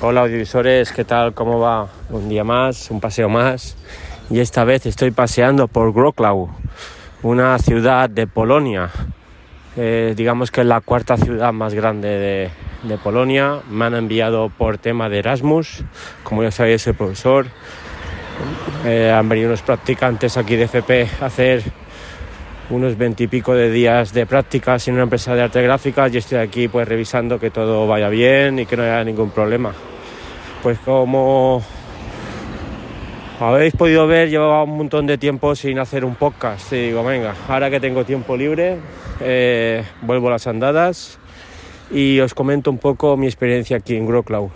Hola audiovisuales, ¿qué tal? ¿Cómo va? Un día más, un paseo más. Y esta vez estoy paseando por Wrocław, una ciudad de Polonia. Eh, digamos que es la cuarta ciudad más grande de, de Polonia. Me han enviado por tema de Erasmus. Como ya sabéis, soy profesor. Eh, han venido unos practicantes aquí de FP a hacer unos veintipico de días de prácticas en una empresa de arte gráfica y estoy aquí pues revisando que todo vaya bien y que no haya ningún problema. Pues como habéis podido ver, llevaba un montón de tiempo sin hacer un podcast y digo, venga, ahora que tengo tiempo libre, eh, vuelvo a las andadas y os comento un poco mi experiencia aquí en Wrocław.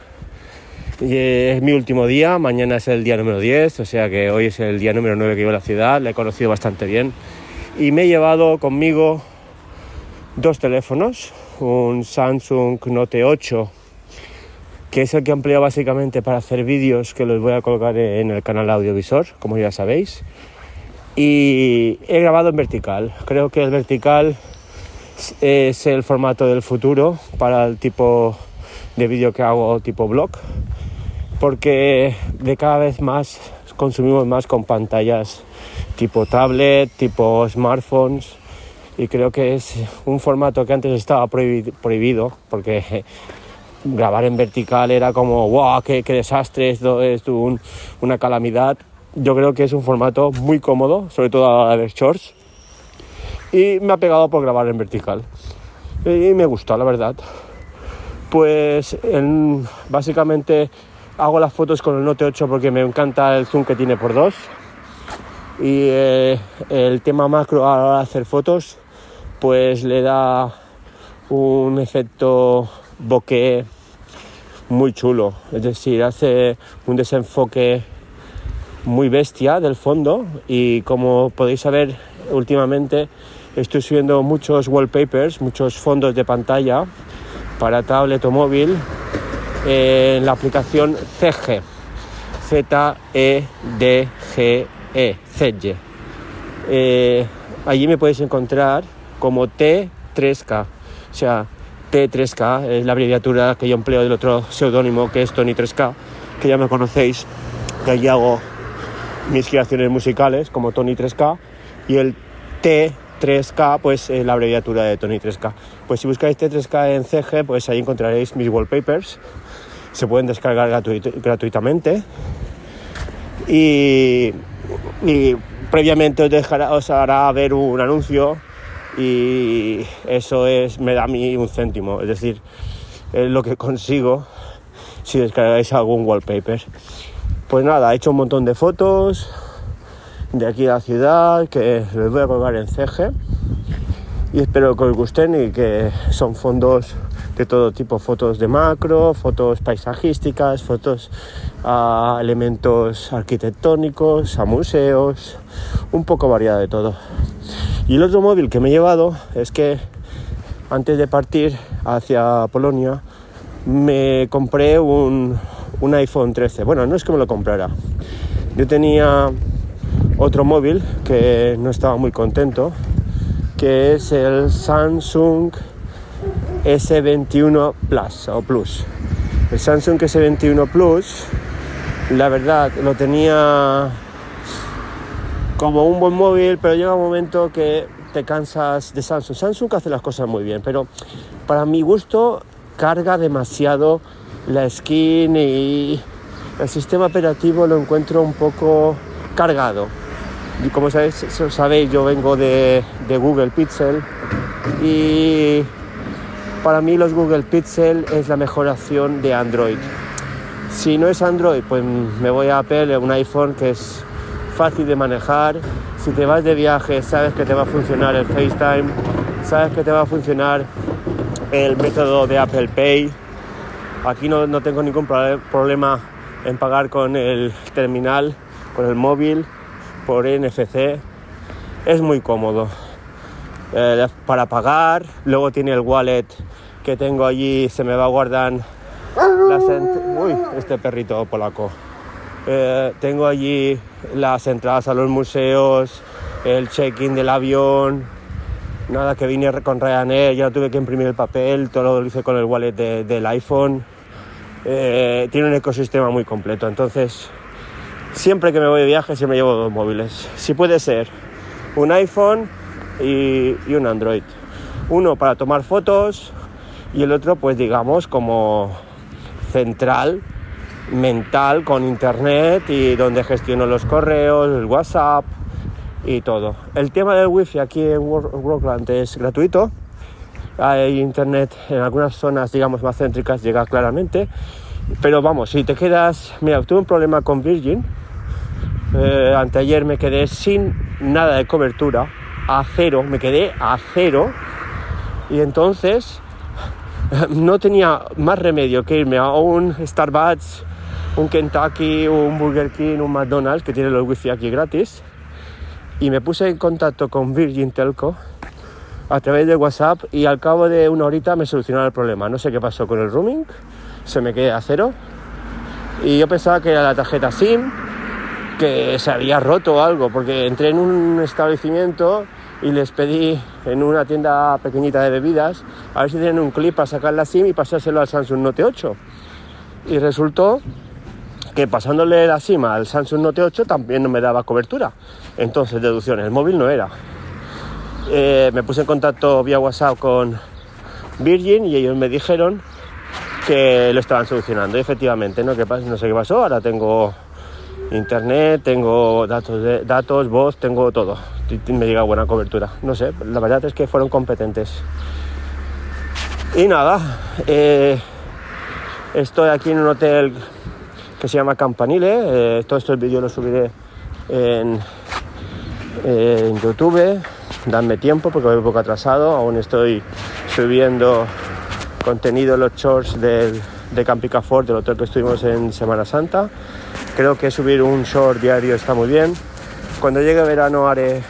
Y es mi último día, mañana es el día número 10, o sea que hoy es el día número 9 que llevo a la ciudad, la he conocido bastante bien y me he llevado conmigo dos teléfonos, un Samsung Note 8 que es el que empleo básicamente para hacer vídeos que los voy a colgar en el canal audiovisual, como ya sabéis. Y he grabado en vertical. Creo que el vertical es el formato del futuro para el tipo de vídeo que hago tipo blog, porque de cada vez más consumimos más con pantallas tipo tablet, tipo smartphones y creo que es un formato que antes estaba prohibido porque grabar en vertical era como, wow, qué, desastre, esto es una calamidad. Yo creo que es un formato muy cómodo, sobre todo a la ver shorts. Y me ha pegado por grabar en vertical. Y me gustó, la verdad. Pues básicamente hago las fotos con el Note 8 porque me encanta el zoom que tiene por dos y eh, el tema macro a la hora de hacer fotos pues le da un efecto bokeh muy chulo. Es decir hace un desenfoque muy bestia del fondo. Y como podéis saber últimamente estoy subiendo muchos wallpapers muchos fondos de pantalla para tablet o móvil en la aplicación CG Z E D G e, Zedge. Eh, allí me podéis encontrar como T3K. O sea, T3K es la abreviatura que yo empleo del otro seudónimo que es Tony 3K, que ya me conocéis, que allí hago mis creaciones musicales como Tony 3K. Y el T3K, pues es la abreviatura de Tony 3K. Pues si buscáis T3K en CG, pues ahí encontraréis mis wallpapers. Se pueden descargar gratuitamente. Y y previamente os, dejará, os hará ver un anuncio y eso es, me da a mí un céntimo, es decir, es lo que consigo si descargáis algún wallpaper. Pues nada, he hecho un montón de fotos de aquí a la ciudad que les voy a colgar en CG y espero que os gusten y que son fondos de todo tipo, fotos de macro, fotos paisajísticas, fotos a elementos arquitectónicos, a museos, un poco variada de todo. Y el otro móvil que me he llevado es que antes de partir hacia Polonia me compré un, un iPhone 13. Bueno, no es que me lo comprara. Yo tenía otro móvil que no estaba muy contento, que es el Samsung S21 Plus o Plus. El Samsung S21 Plus, la verdad, lo tenía como un buen móvil, pero llega un momento que te cansas de Samsung. Samsung hace las cosas muy bien, pero para mi gusto carga demasiado la skin y el sistema operativo lo encuentro un poco cargado. Y como sabéis, yo vengo de Google Pixel y para mí los Google Pixel es la mejor opción de Android. Si no es Android, pues me voy a Apple, un iPhone que es fácil de manejar. Si te vas de viaje, sabes que te va a funcionar el FaceTime, sabes que te va a funcionar el método de Apple Pay. Aquí no, no tengo ningún problema en pagar con el terminal, con el móvil, por NFC. Es muy cómodo. Eh, para pagar, luego tiene el wallet que tengo allí, se me va a guardar este perrito polaco. Eh, tengo allí las entradas a los museos, el check-in del avión, nada que vine con Ryanair, ya no tuve que imprimir el papel, todo lo hice con el wallet del iPhone. Eh, tiene un ecosistema muy completo, entonces siempre que me voy de viaje siempre llevo dos móviles. Si puede ser un iPhone y, un Android. Uno para tomar fotos y el otro pues digamos como central mental con internet y donde gestiono los correos, el WhatsApp y todo. El tema del wifi aquí en Workland es gratuito. Hay internet en algunas zonas, digamos, más céntricas, llega claramente. Pero vamos, si te quedas... Mira, tuve un problema con Virgin. Eh, anteayer me quedé sin nada de cobertura, a cero, me quedé a cero. Y entonces no tenía más remedio que irme a un Starbucks, un Kentucky, un Burger King, un McDonald's, que tiene los wifi aquí gratis. Y me puse en contacto con Virgin Telco a través de WhatsApp y al cabo de una horita me solucionaron el problema. No sé qué pasó con el roaming, se me quedé a cero. Y yo pensaba que era la tarjeta SIM, que se había roto o algo, porque entré en un establecimiento y les pedí en una tienda pequeñita de bebidas a ver si tienen un clip para sacar la SIM y pasárselo al Samsung Note 8. Y resultó que pasándole la SIM al Samsung Note 8 también no me daba cobertura. Entonces, deducción, el móvil no era. Eh, me puse en contacto vía WhatsApp con Virgin y ellos me dijeron que lo estaban solucionando. Y efectivamente, ¿no? ¿Qué pasa? no sé qué pasó, ahora tengo internet, tengo datos, datos, voz, tengo todo. Me llega buena cobertura. No sé, la verdad es que fueron competentes. Y nada, eh, estoy aquí en un hotel que se llama Campanile. Eh, todos estos vídeos los subiré en, en YouTube. Dadme tiempo porque voy un poco atrasado. Aún estoy subiendo contenido los shorts del, de Campicafort, del hotel que estuvimos en Semana Santa. Creo que subir un short diario está muy bien. Cuando llegue verano haré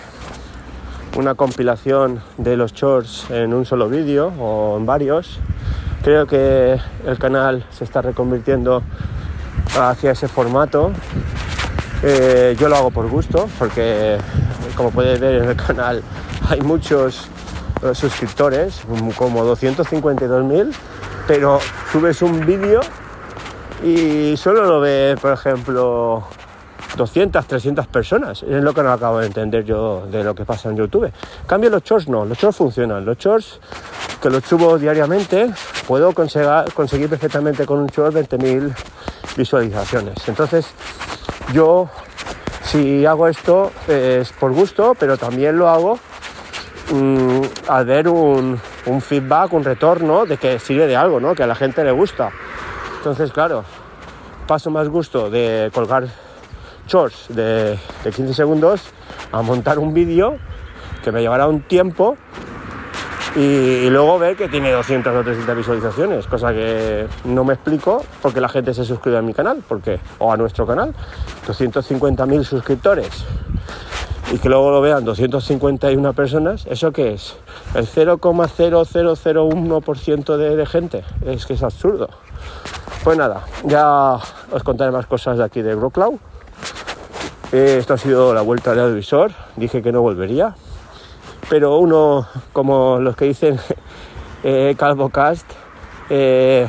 una compilación de los shorts en un solo vídeo o en varios. Creo que el canal se está reconvirtiendo hacia ese formato. Eh, yo lo hago por gusto porque como puedes ver en el canal hay muchos eh, suscriptores, como 252.000, pero subes un vídeo y solo lo ve, por ejemplo, 200, 300 personas. Es lo que no acabo de entender yo de lo que pasa en YouTube. Cambio los shorts no, los shorts funcionan. Los shorts que los subo diariamente, puedo conseguir, conseguir perfectamente con un short 20.000 visualizaciones. Entonces, yo si hago esto es por gusto, pero también lo hago mm, al ver un, un, feedback, un retorno de que sirve de algo, ¿no? que a la gente le gusta. Entonces, claro, paso más gusto de colgar shorts de, 15 segundos a montar un vídeo que me llevará un tiempo y, luego ver que tiene 200 o 300 visualizaciones, cosa que no me explico porque la gente se suscribe a mi canal, porque o a nuestro canal, 250.000 suscriptores y que luego lo vean 251 personas, ¿eso qué es? El 0,0001% de, de gente, es que es absurdo. Pues nada, ya os contaré más cosas de aquí de Groclaw. Eh, esto ha sido la vuelta de audiovisual. Dije que no volvería. Pero uno, como los que dicen eh, CalvoCast, eh,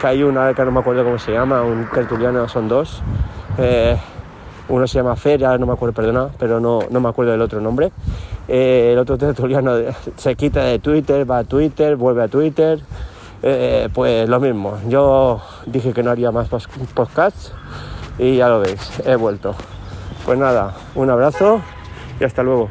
que hay una que no me acuerdo cómo se llama, un tertuliano, son dos. Eh, uno se llama Fer, no me acuerdo, perdona, pero no, no me acuerdo del otro nombre. el otro tertuliano se quita de Twitter, va a Twitter, vuelve a Twitter pues lo mismo. Yo dije que no haría más podcasts y ya lo veis, he vuelto. Pues nada, un abrazo y hasta luego.